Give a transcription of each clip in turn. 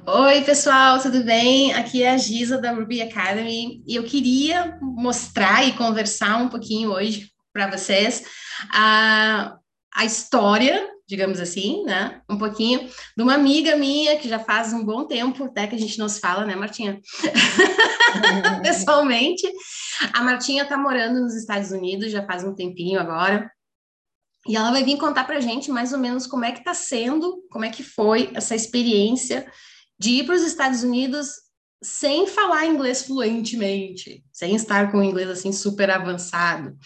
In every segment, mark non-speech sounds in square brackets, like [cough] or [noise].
Oi, pessoal, tudo bem? Aqui é a Giza da Ruby Academy e eu queria mostrar e conversar um pouquinho hoje para vocês a, a história, digamos assim, né? Um pouquinho de uma amiga minha que já faz um bom tempo até que a gente nos fala, né, Martinha? [laughs] Pessoalmente. A Martinha está morando nos Estados Unidos já faz um tempinho agora. E ela vai vir contar para gente mais ou menos como é que está sendo, como é que foi essa experiência de ir para os Estados Unidos sem falar inglês fluentemente, sem estar com o inglês assim super avançado,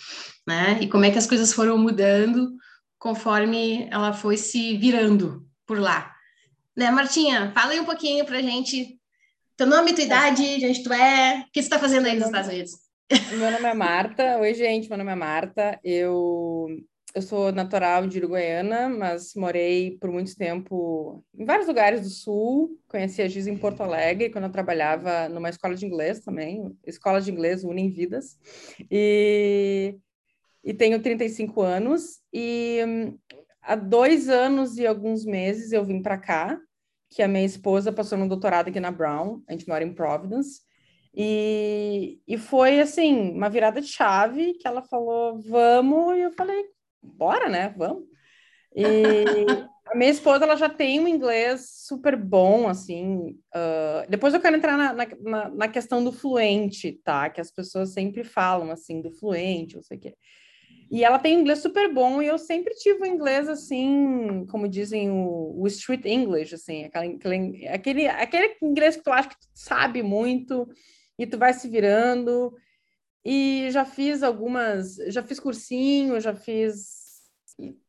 né? E como é que as coisas foram mudando conforme ela foi se virando por lá. Né, Martinha, fala aí um pouquinho para a gente teu nome, tua idade, de onde tu é, o que você está fazendo aí nos Estados Unidos? Meu nome é Marta. Oi, gente, meu nome é Marta. Eu eu sou natural de Uruguaiana, mas morei por muito tempo em vários lugares do Sul. Conheci a Giz em Porto Alegre, quando eu trabalhava numa escola de inglês também. Escola de inglês unem vidas. E, e tenho 35 anos. E há dois anos e alguns meses eu vim para cá, que a minha esposa passou no doutorado aqui na Brown. A gente mora em Providence. E, e foi assim, uma virada de chave que ela falou, vamos, e eu falei, bora, né? Vamos. E a minha esposa, ela já tem um inglês super bom, assim. Uh, depois eu quero entrar na, na, na, questão do fluente, tá? Que as pessoas sempre falam, assim, do fluente, não sei o quê. E ela tem inglês super bom e eu sempre tive o inglês, assim, como dizem, o, o street English, assim, aquele, aquele, aquele inglês que tu acha que tu sabe muito e tu vai se virando. E já fiz algumas, já fiz cursinho, já fiz,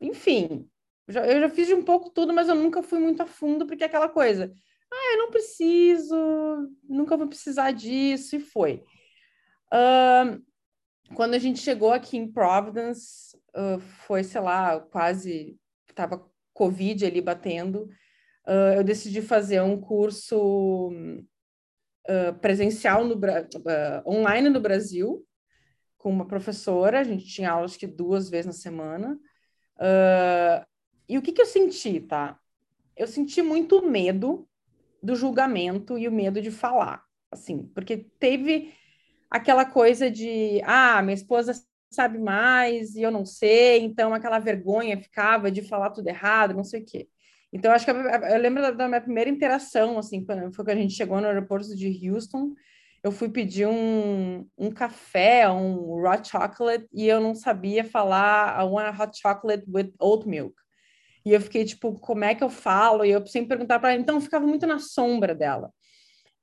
enfim, já, eu já fiz de um pouco tudo, mas eu nunca fui muito a fundo, porque é aquela coisa, ah, eu não preciso, nunca vou precisar disso, e foi. Uh, quando a gente chegou aqui em Providence, uh, foi, sei lá, quase, estava Covid ali batendo, uh, eu decidi fazer um curso presencial no, online no Brasil, com uma professora, a gente tinha aulas que duas vezes na semana. Uh, e o que, que eu senti, tá? Eu senti muito medo do julgamento e o medo de falar, assim, porque teve aquela coisa de, ah, minha esposa sabe mais e eu não sei, então aquela vergonha ficava de falar tudo errado, não sei o quê. Então, acho que eu, eu lembro da, da minha primeira interação, assim, foi quando a gente chegou no aeroporto de Houston, eu fui pedir um, um café, um hot chocolate, e eu não sabia falar I want a hot chocolate with oat milk. E eu fiquei tipo, como é que eu falo? E eu sempre perguntava para ela, então eu ficava muito na sombra dela.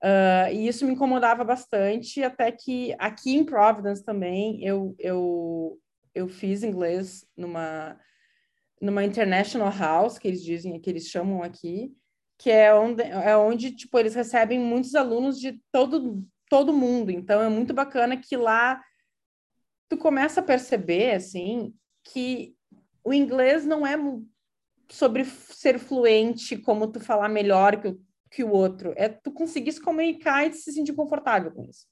Uh, e isso me incomodava bastante, até que aqui em Providence também eu, eu, eu fiz inglês numa, numa International House, que eles dizem, que eles chamam aqui, que é onde, é onde tipo, eles recebem muitos alunos de todo, todo mundo. Então é muito bacana que lá tu começa a perceber assim que o inglês não é sobre ser fluente, como tu falar melhor que o, que o outro, é tu conseguir se comunicar e se sentir confortável com isso.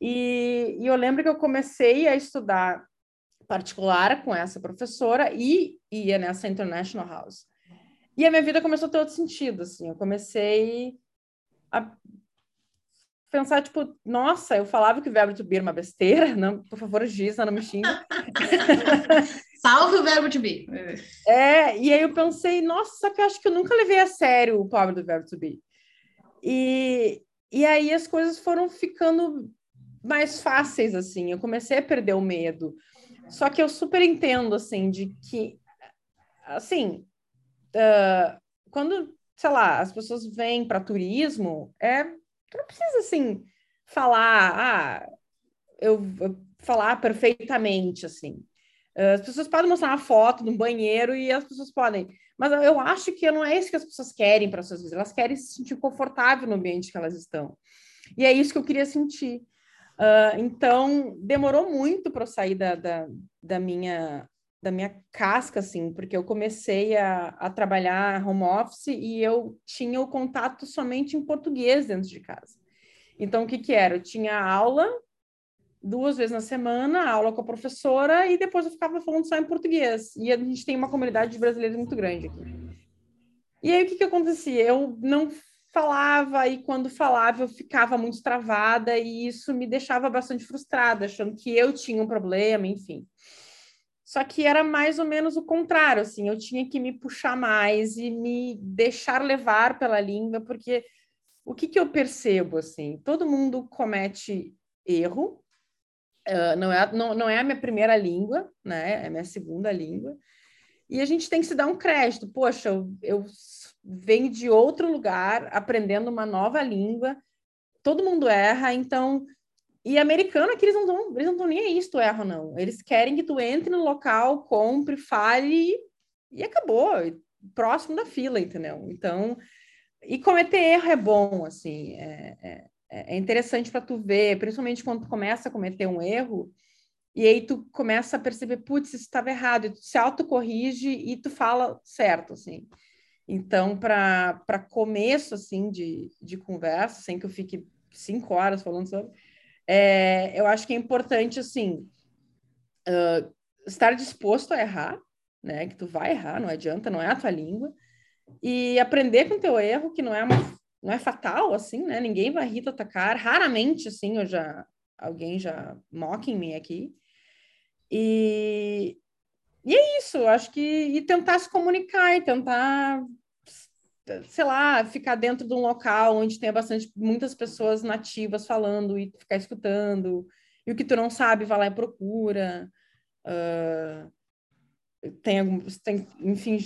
E, e eu lembro que eu comecei a estudar particular com essa professora e ia nessa International House. E a minha vida começou a ter outro sentido, assim, eu comecei a pensar, tipo, nossa, eu falava que o verbo to be era uma besteira, [laughs] não, por favor, Giza, não me xinga. [laughs] Salve o verbo to be. É, e aí eu pensei, nossa, que eu acho que eu nunca levei a sério o pobre do verbo to be. E, e aí as coisas foram ficando mais fáceis, assim, eu comecei a perder o medo. Só que eu super entendo, assim, de que, assim, uh, quando, sei lá, as pessoas vêm para turismo, é Tu não precisa, assim, falar, ah, eu, eu falar perfeitamente, assim. As pessoas podem mostrar uma foto de um banheiro e as pessoas podem. Mas eu acho que não é isso que as pessoas querem para suas vidas. Elas querem se sentir confortável no ambiente que elas estão. E é isso que eu queria sentir. Uh, então, demorou muito para eu sair da, da, da, minha, da minha casca, assim, porque eu comecei a, a trabalhar home office e eu tinha o contato somente em português dentro de casa. Então, o que que era? Eu tinha aula duas vezes na semana, aula com a professora, e depois eu ficava falando só em português. E a gente tem uma comunidade de brasileiros muito grande aqui. E aí, o que que acontecia? Eu não falava e quando falava eu ficava muito travada e isso me deixava bastante frustrada, achando que eu tinha um problema, enfim. Só que era mais ou menos o contrário, assim, eu tinha que me puxar mais e me deixar levar pela língua, porque o que, que eu percebo, assim, todo mundo comete erro, uh, não, é, não, não é a minha primeira língua, né, é a minha segunda língua, e a gente tem que se dar um crédito. Poxa, eu, eu venho de outro lugar, aprendendo uma nova língua, todo mundo erra, então. E americano é que eles não estão eles não nem aí se tu erra ou não. Eles querem que tu entre no local, compre, fale e acabou. Próximo da fila, entendeu? Então, e cometer erro é bom, assim, é, é, é interessante para tu ver, principalmente quando tu começa a cometer um erro, e aí tu começa a perceber, putz, isso estava errado, e tu se autocorrige e tu fala certo, assim. Então, para começo, assim, de, de conversa, sem que eu fique cinco horas falando sobre, é, eu acho que é importante, assim, uh, estar disposto a errar, né? Que tu vai errar, não adianta, não é a tua língua, e aprender com teu erro, que não é uma, não é fatal, assim, né? Ninguém vai rir tua cara, raramente, assim, eu já, alguém já mocking me aqui, e, e é isso, acho que e tentar se comunicar e tentar, sei lá, ficar dentro de um local onde tenha bastante muitas pessoas nativas falando e ficar escutando. E o que tu não sabe, vai lá e procura. Uh, tem algum, tem, enfim,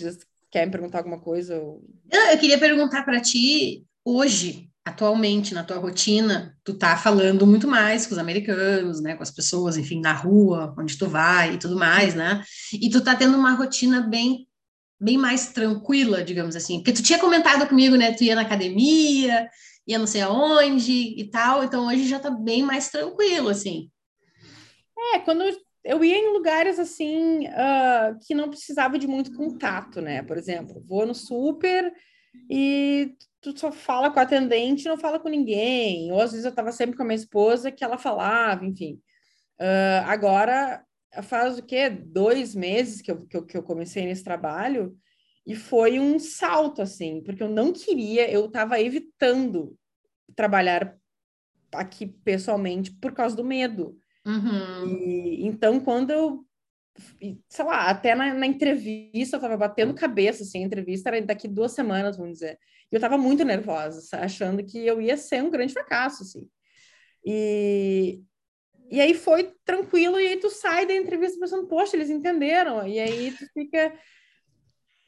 quer me perguntar alguma coisa? Eu, eu queria perguntar para ti hoje, atualmente na tua rotina, tu tá falando muito mais com os americanos, né, com as pessoas, enfim, na rua, onde tu vai e tudo mais, né? E tu tá tendo uma rotina bem bem mais tranquila, digamos assim. Porque tu tinha comentado comigo, né, tu ia na academia, ia não sei aonde e tal, então hoje já tá bem mais tranquilo, assim. É, quando eu ia em lugares assim uh, que não precisava de muito contato, né? Por exemplo, vou no super e tu só fala com a atendente, não fala com ninguém. Ou às vezes eu estava sempre com a minha esposa que ela falava, enfim. Uh, agora faz o quê? Dois meses que eu, que eu, que eu comecei nesse trabalho e foi um salto, assim, porque eu não queria, eu estava evitando trabalhar aqui pessoalmente por causa do medo. Uhum. E, então, quando eu sei lá, até na, na, entrevista eu tava batendo cabeça, assim, a entrevista era daqui duas semanas, vamos dizer. E eu tava muito nervosa, achando que eu ia ser um grande fracasso, assim. E, e aí foi tranquilo, e aí tu sai da entrevista pensando, poxa, eles entenderam. E aí tu fica,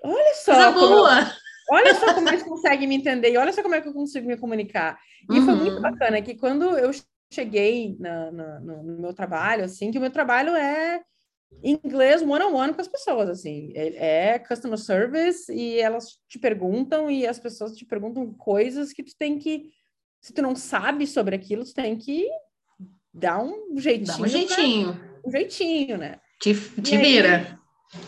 olha só. boa! Eu, olha só como eles conseguem me entender, e olha só como é que eu consigo me comunicar. E uhum. foi muito uhum. bacana que quando eu cheguei na, na, no, meu trabalho, assim, que o meu trabalho é inglês one on one com as pessoas, assim, é, é customer service e elas te perguntam e as pessoas te perguntam coisas que tu tem que, se tu não sabe sobre aquilo, tu tem que dar um jeitinho. Dá um jeitinho. Pra, um jeitinho, né? Te, te vira.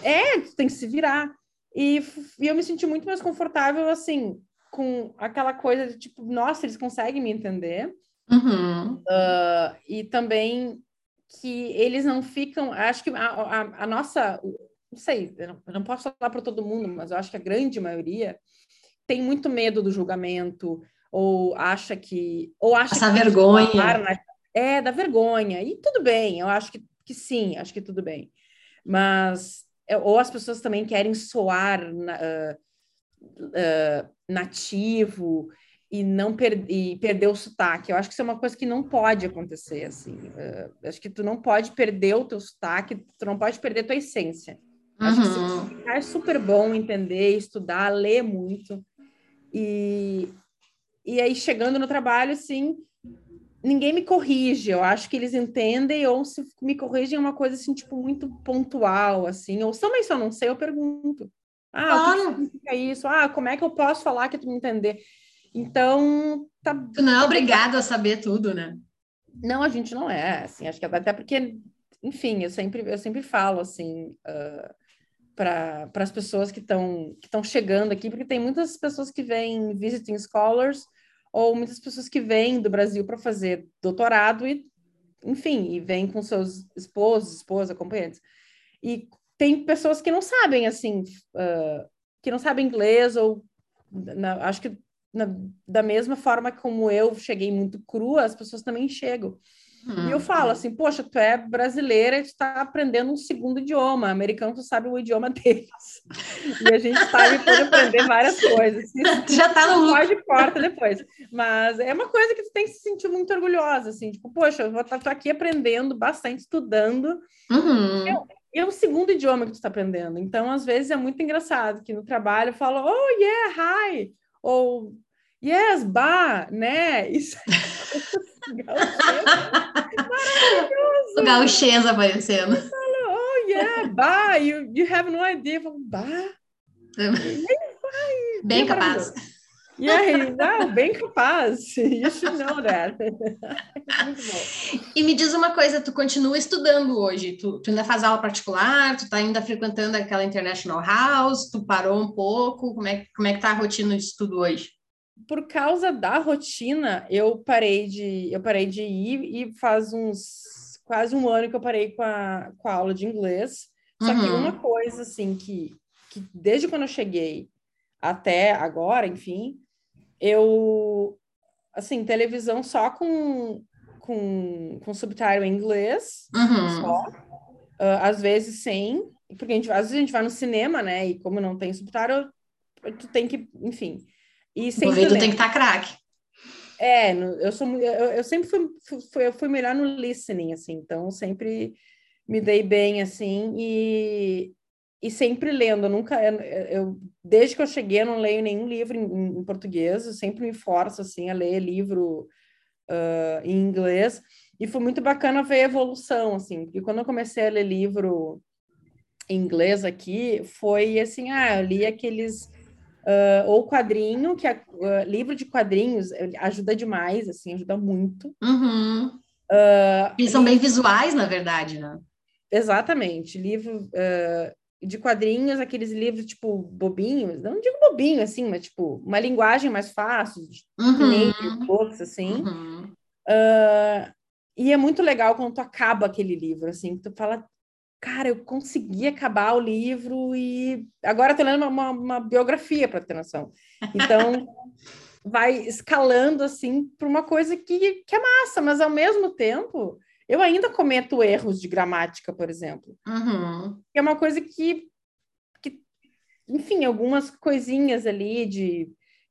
é, tu tem que se virar. E, e eu me senti muito mais confortável, assim, com aquela coisa de tipo, nossa, eles conseguem me entender. Uhum. Uh, e também que eles não ficam. Acho que a, a, a nossa. Não sei, eu não, eu não posso falar para todo mundo, mas eu acho que a grande maioria tem muito medo do julgamento, ou acha que. Ou acha Essa que vergonha. Na, é, da vergonha. E tudo bem, eu acho que, que sim, acho que tudo bem. Mas. É, ou as pessoas também querem soar uh, uh, nativo e não per e perder o sotaque. Eu acho que isso é uma coisa que não pode acontecer, assim. Uh, acho que tu não pode perder o teu sotaque, tu não pode perder a tua essência. Uhum. Acho que é super bom entender, estudar, ler muito. E, e aí, chegando no trabalho, assim, ninguém me corrige. Eu acho que eles entendem, ou se me corrigem é uma coisa, assim, tipo, muito pontual, assim. Ou se também só não sei, eu pergunto. Ah, claro. o que significa isso? Ah, como é que eu posso falar que tu me entender? Então, tá. Tu não é obrigado a saber tudo, né? Não, a gente não é, assim, acho que até porque, enfim, eu sempre, eu sempre falo, assim, uh, para as pessoas que estão que estão chegando aqui, porque tem muitas pessoas que vêm visiting scholars, ou muitas pessoas que vêm do Brasil para fazer doutorado e, enfim, e vêm com seus esposos, esposas, acompanhantes. E tem pessoas que não sabem, assim, uh, que não sabem inglês, ou na, acho que na, da mesma forma como eu cheguei muito crua, as pessoas também chegam. Hum. E eu falo assim, poxa, tu é brasileira e tu está aprendendo um segundo idioma, americano tu sabe o idioma deles. [laughs] E a gente sabe pode aprender várias coisas. [laughs] Tu já tá no pode porta depois. Mas é uma coisa que tu tem que se sentir muito orgulhosa, assim, tipo, poxa, eu vou estar tá, aqui aprendendo bastante, estudando. Uhum. É, é um segundo idioma que tu está aprendendo. Então, às vezes, é muito engraçado que no trabalho eu falo, oh, yeah, hi! Ou, yes, ba, né? [laughs] Isso. [laughs] o gauchês aparecendo. oh, yeah, bah, you, you have no idea. Eu bah. Bem capaz. E aí, não, bem capaz. [laughs] You should know that. [laughs] e me diz uma coisa, tu continua estudando hoje? Tu, tu ainda faz aula particular? Tu tá ainda frequentando aquela International House? Tu parou um pouco? Como é, como é que tá a rotina de estudo hoje? Por causa da rotina, eu parei de eu parei de ir e faz uns quase um ano que eu parei com a, com a aula de inglês. Só uhum. que uma coisa assim que, que desde quando eu cheguei até agora, enfim, eu assim, televisão só com com, com subtítulo em inglês, uhum. só. Uh, às vezes sem, porque a gente, às vezes a gente vai no cinema, né? E como não tem subtítulo, tu tem que, enfim, e sempre o ouvido tem que estar tá craque. É, eu, sou, eu, eu sempre fui, fui, eu fui melhor no listening, assim, então sempre me dei bem, assim, e, e sempre lendo, eu nunca, eu, eu, desde que eu cheguei, eu não leio nenhum livro em, em português, eu sempre me forço, assim, a ler livro uh, em inglês, e foi muito bacana ver a evolução, assim, porque quando eu comecei a ler livro em inglês aqui, foi assim, ah, eu li aqueles Uh, ou quadrinho, que é uh, livro de quadrinhos ajuda demais, assim, ajuda muito. Uhum. Uh, Eles são bem visuais, na verdade, né? Exatamente. Livro de quadrinhos, aqueles livros, tipo, bobinhos, não digo bobinho, assim, mas, tipo, uma linguagem mais fácil, uhum. books, assim. Uhum. e é muito legal quando tu acaba aquele livro, assim, que tu fala, cara, eu consegui acabar o livro e agora estou lendo uma, uma biografia para ter noção. Então, [laughs] vai escalando assim para uma coisa que, que é massa, mas ao mesmo tempo eu ainda cometo erros de gramática, por exemplo. Uhum. é uma coisa que, que, enfim, algumas coisinhas ali de.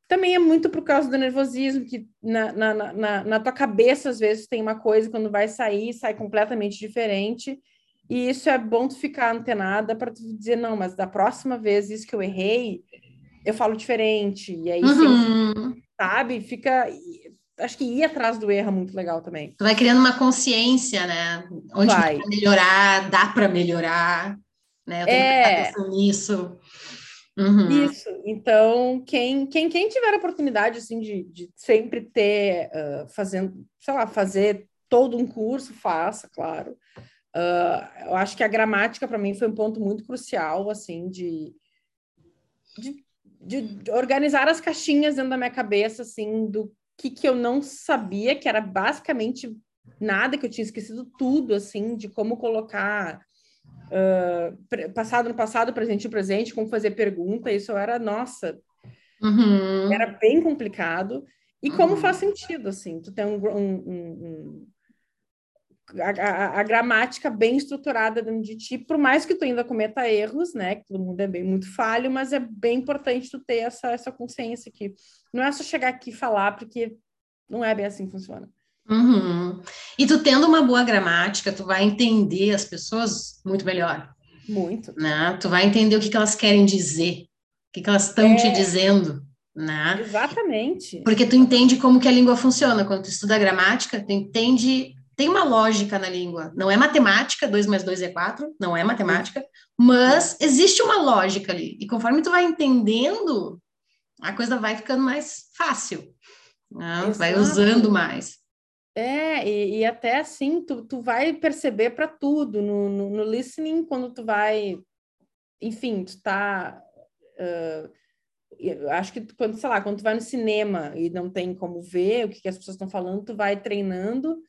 Também é muito por causa do nervosismo, que na, na, na, na tua cabeça, às vezes, tem uma coisa, quando vai sair, sai completamente diferente. E isso é bom tu ficar antenada para tu dizer, não, mas da próxima vez, isso que eu errei, eu falo diferente. E aí, uhum. sabe, fica. Acho que ir atrás do erro é muito legal também. Tu vai criando uma consciência, né? Onde vai melhorar, dá para melhorar, né? Eu tenho é... que atenção nisso. Uhum. Isso. Então, quem, quem, quem tiver a oportunidade, assim, de, de sempre ter, uh, fazendo, sei lá, fazer todo um curso, faça, claro. Uh, eu acho que a gramática para mim foi um ponto muito crucial, assim, de, de, de, organizar as caixinhas dentro da minha cabeça, assim, do que, que eu não sabia, que era basicamente nada, que eu tinha esquecido tudo, assim, de como colocar uh, passado no passado, presente no presente, como fazer pergunta, isso era, nossa, uhum. era bem complicado. E como uhum. faz sentido, assim, tu tem um, um, um a, a, a, gramática bem estruturada dentro de ti, por mais que tu ainda cometa erros, né? Que todo mundo é bem muito falho, mas é bem importante tu ter essa, essa consciência que não é só chegar aqui e falar, porque não é bem assim que funciona. Uhum. E tu tendo uma boa gramática, tu vai entender as pessoas muito melhor. Muito. Né? Tu vai entender o que, que elas querem dizer, o que, que elas estão é... te dizendo. Né? Exatamente. Porque tu entende como que a língua funciona. Quando tu estuda gramática, tu entende tem uma lógica na língua. Não é matemática, 2 mais 2 é 4, não é matemática, mas existe uma lógica ali. E conforme tu vai entendendo, a coisa vai ficando mais fácil. Né? Vai usando mais. É, e, e, até assim, tu, tu vai perceber para tudo. No, no, no, listening, quando tu vai, enfim, tu tá... Uh, acho que quando, sei lá, quando tu vai no cinema e não tem como ver o que, que as pessoas estão falando, tu vai treinando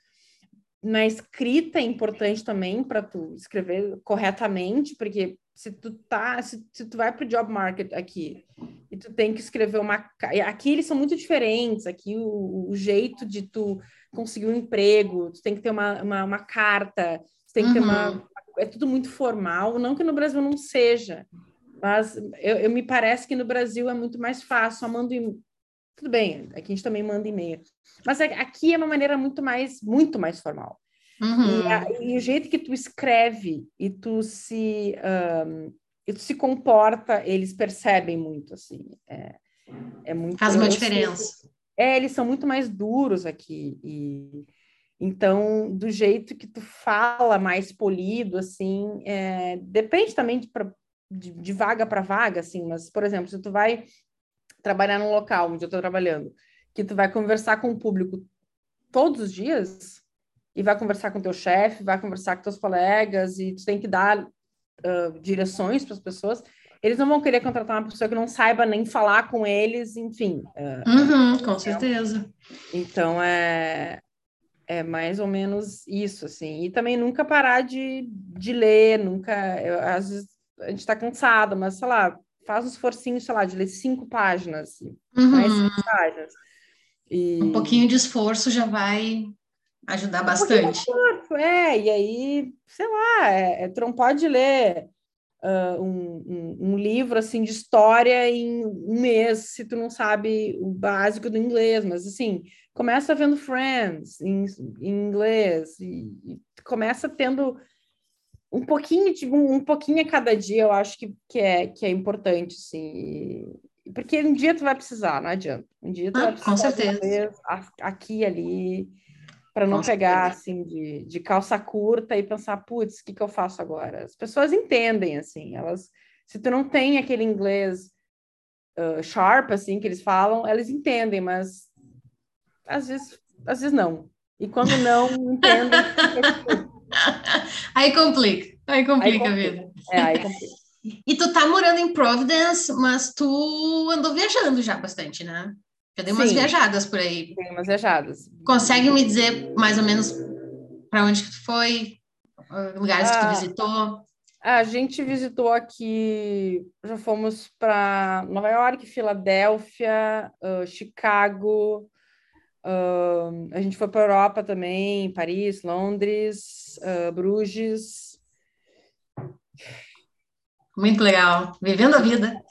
na escrita é importante também para tu escrever corretamente, porque se tu tá, se, se tu vai para o job market aqui e tu tem que escrever uma. Aqui eles são muito diferentes, aqui o, o jeito de tu conseguir um emprego, tu tem que ter uma, uma, uma carta, tu tem que uhum. ter uma. Uhum. É tudo muito formal, não que no Brasil não seja, mas eu, eu me parece que no Brasil é muito mais fácil, só mando tudo bem, aqui a gente também manda e-mail. Mas é, aqui é uma maneira muito mais, muito mais formal. Uhum. E, a, e, o jeito que tu escreve e tu se, um, e tu se comporta, eles percebem muito, assim. É, é muito... Faz uma diferença. É, eles são muito mais duros aqui. E, então, do jeito que tu fala mais polido, assim, é, depende também de, de, de vaga para vaga, assim, mas, por exemplo, se tu vai trabalhar num local onde eu estou trabalhando, que tu vai conversar com o público todos os dias e vai conversar com teu chefe, vai conversar com teus colegas e tu tem que dar uh, direções para as pessoas, eles não vão querer contratar uma pessoa que não saiba nem falar com eles, enfim. Uh, uhum, com certeza. Então é é mais ou menos isso, assim. E também nunca parar de, de ler, nunca. Eu, às vezes a gente está cansado, mas sei lá, faz um esforcinho, sei lá, de ler cinco páginas, uhum. mais cinco páginas. E... Um pouquinho de esforço já vai ajudar um bastante. Esforço, é, e aí, sei lá, é, é, tu não pode ler uh, um, um, um, livro assim de história em um mês se tu não sabe o básico do inglês, mas assim, começa vendo Friends em, em inglês e, e começa tendo um pouquinho, tipo, um pouquinho a cada dia, eu acho que, que, é, que é importante, sim. Porque um dia tu vai precisar, não adianta. Um dia tu ah, vai precisar. Com certeza. aqui ali, para não com pegar, certeza. assim, de, de calça curta e pensar, putz, o que, que eu faço agora? As pessoas entendem, assim, elas... Se tu não tem aquele inglês uh, sharp, assim, que eles falam, elas entendem, mas às vezes, às vezes não. E quando não entendem, [laughs] [laughs] aí complica, aí complica, a vida. É, aí complica. [laughs] E tu tá morando em Providence, mas tu andou viajando já bastante, né? Já deu umas Sim, viajadas por aí. Tem umas viajadas. Consegue me dizer mais ou menos para onde que tu foi? Lugares ah, que tu ah, visitou? A gente visitou aqui, já fomos para Nova York, Filadélfia, uh, Chicago, Uh, a gente foi para a Europa também, Paris, Londres, uh, Bruges. Muito legal, vivendo a vida.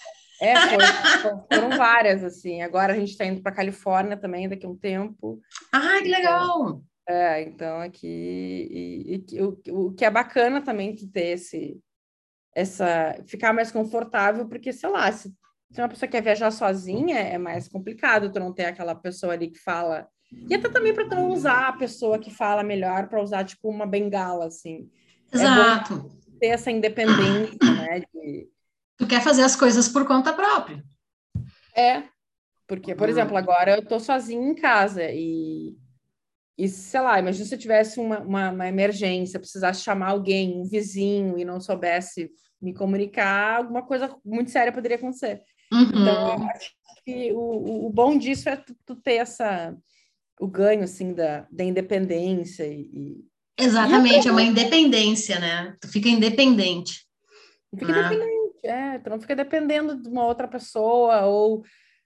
É, foram, [laughs] foram várias, assim. Agora a gente está indo para Califórnia também daqui a um tempo. Ah, que legal! É, então aqui e, e, o, o que é bacana também de ter esse essa ficar mais confortável, porque sei lá, se se uma pessoa quer viajar sozinha, é mais complicado tu não ter aquela pessoa ali que fala. E até também para tu não usar a pessoa que fala melhor para usar tipo uma bengala, assim. É Exato. É ter essa independência, né? De... Tu quer fazer as coisas por conta própria. É. Porque, por exemplo, agora eu tô sozinha em casa e, e sei lá, imagina se eu tivesse uma, uma, uma emergência, precisasse chamar alguém, um vizinho, e não soubesse me comunicar, alguma coisa muito séria poderia acontecer. Uhum. Então, acho que o, o bom disso é tu, tu, ter essa, o ganho, assim, da, da independência e... Exatamente, e é uma independência, né? Tu fica independente. Fica ah. independente, é. Tu não fica dependendo de uma outra pessoa ou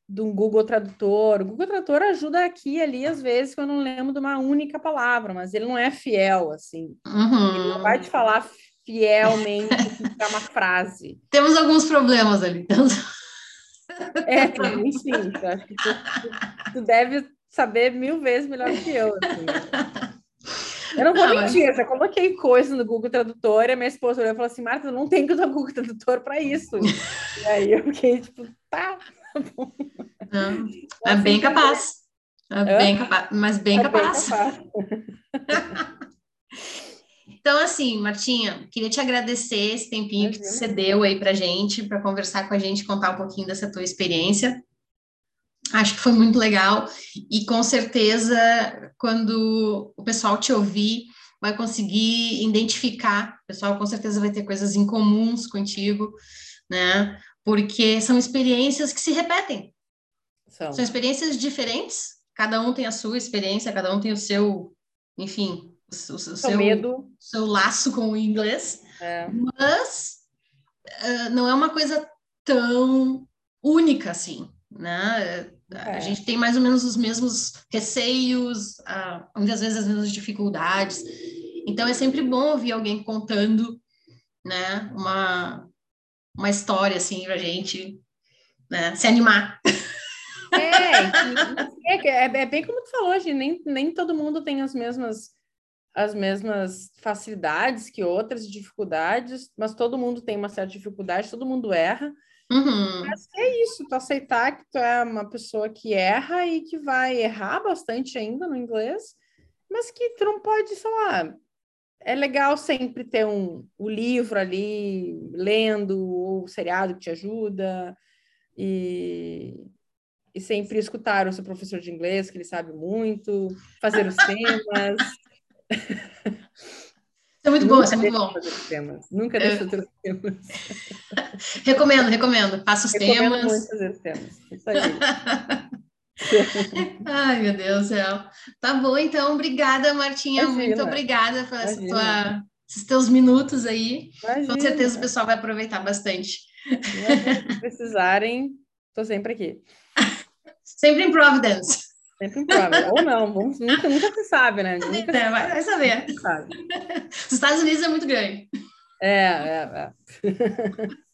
de um Google Tradutor. O Google Tradutor ajuda aqui e ali, às vezes, que eu não lembro de uma única palavra, mas ele não é fiel, assim. Uhum. Ele não vai te falar fielmente [laughs] uma frase. Temos alguns problemas ali. É, enfim, eu acho que tu, tu, tu, deve saber mil vezes melhor que eu. Assim. Eu não vou não, mentir, mas... eu coloquei coisa no Google Tradutor e a minha esposa olhou e falou assim: Marta, não tem que usar o Google Tradutor para isso. e aí eu fiquei tipo, tá, tá bom. Não, é bem capaz. É bem capaz, mas bem é capaz. Bem capaz. Então, assim, Martinha, queria te agradecer esse tempinho que você deu aí para gente, para conversar com a gente, contar um pouquinho dessa tua experiência. Acho que foi muito legal e com certeza quando o pessoal te ouvir vai conseguir identificar, o pessoal com certeza vai ter coisas em comuns contigo, né? Porque são experiências que se repetem. São, são experiências diferentes, cada um tem a sua experiência, cada um tem o seu, enfim, o, o seu, medo. seu laço com o inglês, é. mas uh, não é uma coisa tão única assim, né? É. A gente tem mais ou menos os mesmos receios, uh, muitas vezes as mesmas dificuldades. Então é sempre bom ouvir alguém contando, né? Uma, uma história assim para gente, né? Se animar. É, é, é, é, bem como tu falou, gente, nem, nem todo mundo tem as mesmas as mesmas facilidades que outras, dificuldades, mas todo mundo tem uma certa dificuldade, todo mundo erra. Uhum. Mas é isso, tu aceitar que tu é uma pessoa que erra e que vai errar bastante ainda no inglês, mas que tu não pode, sei lá, é legal sempre ter um, o livro ali lendo, ou o seriado que te ajuda, e, e sempre escutar o seu professor de inglês, que ele sabe muito, fazer os temas. Isso é muito bom, isso é muito bom. Temas. Nunca deixa de ter os temas. [laughs] recomendo, recomendo. Faça os recomendo temas. muito fazer os temas. Isso aí. [laughs] Ai, meu Deus do céu. Tá bom, então. Obrigada, Martinha. Imagina. Muito obrigada por essa tua, esses teus minutos aí. Imagina. Com certeza o pessoal vai aproveitar bastante. Se precisarem, estou sempre aqui. [laughs] sempre em Providence. Sempre em Providence. Ou não, vamos, nunca, nunca se sabe, né? Nunca é, vai, vai saber. Sabe. Os Estados Unidos é muito grande. É, é, é. [laughs]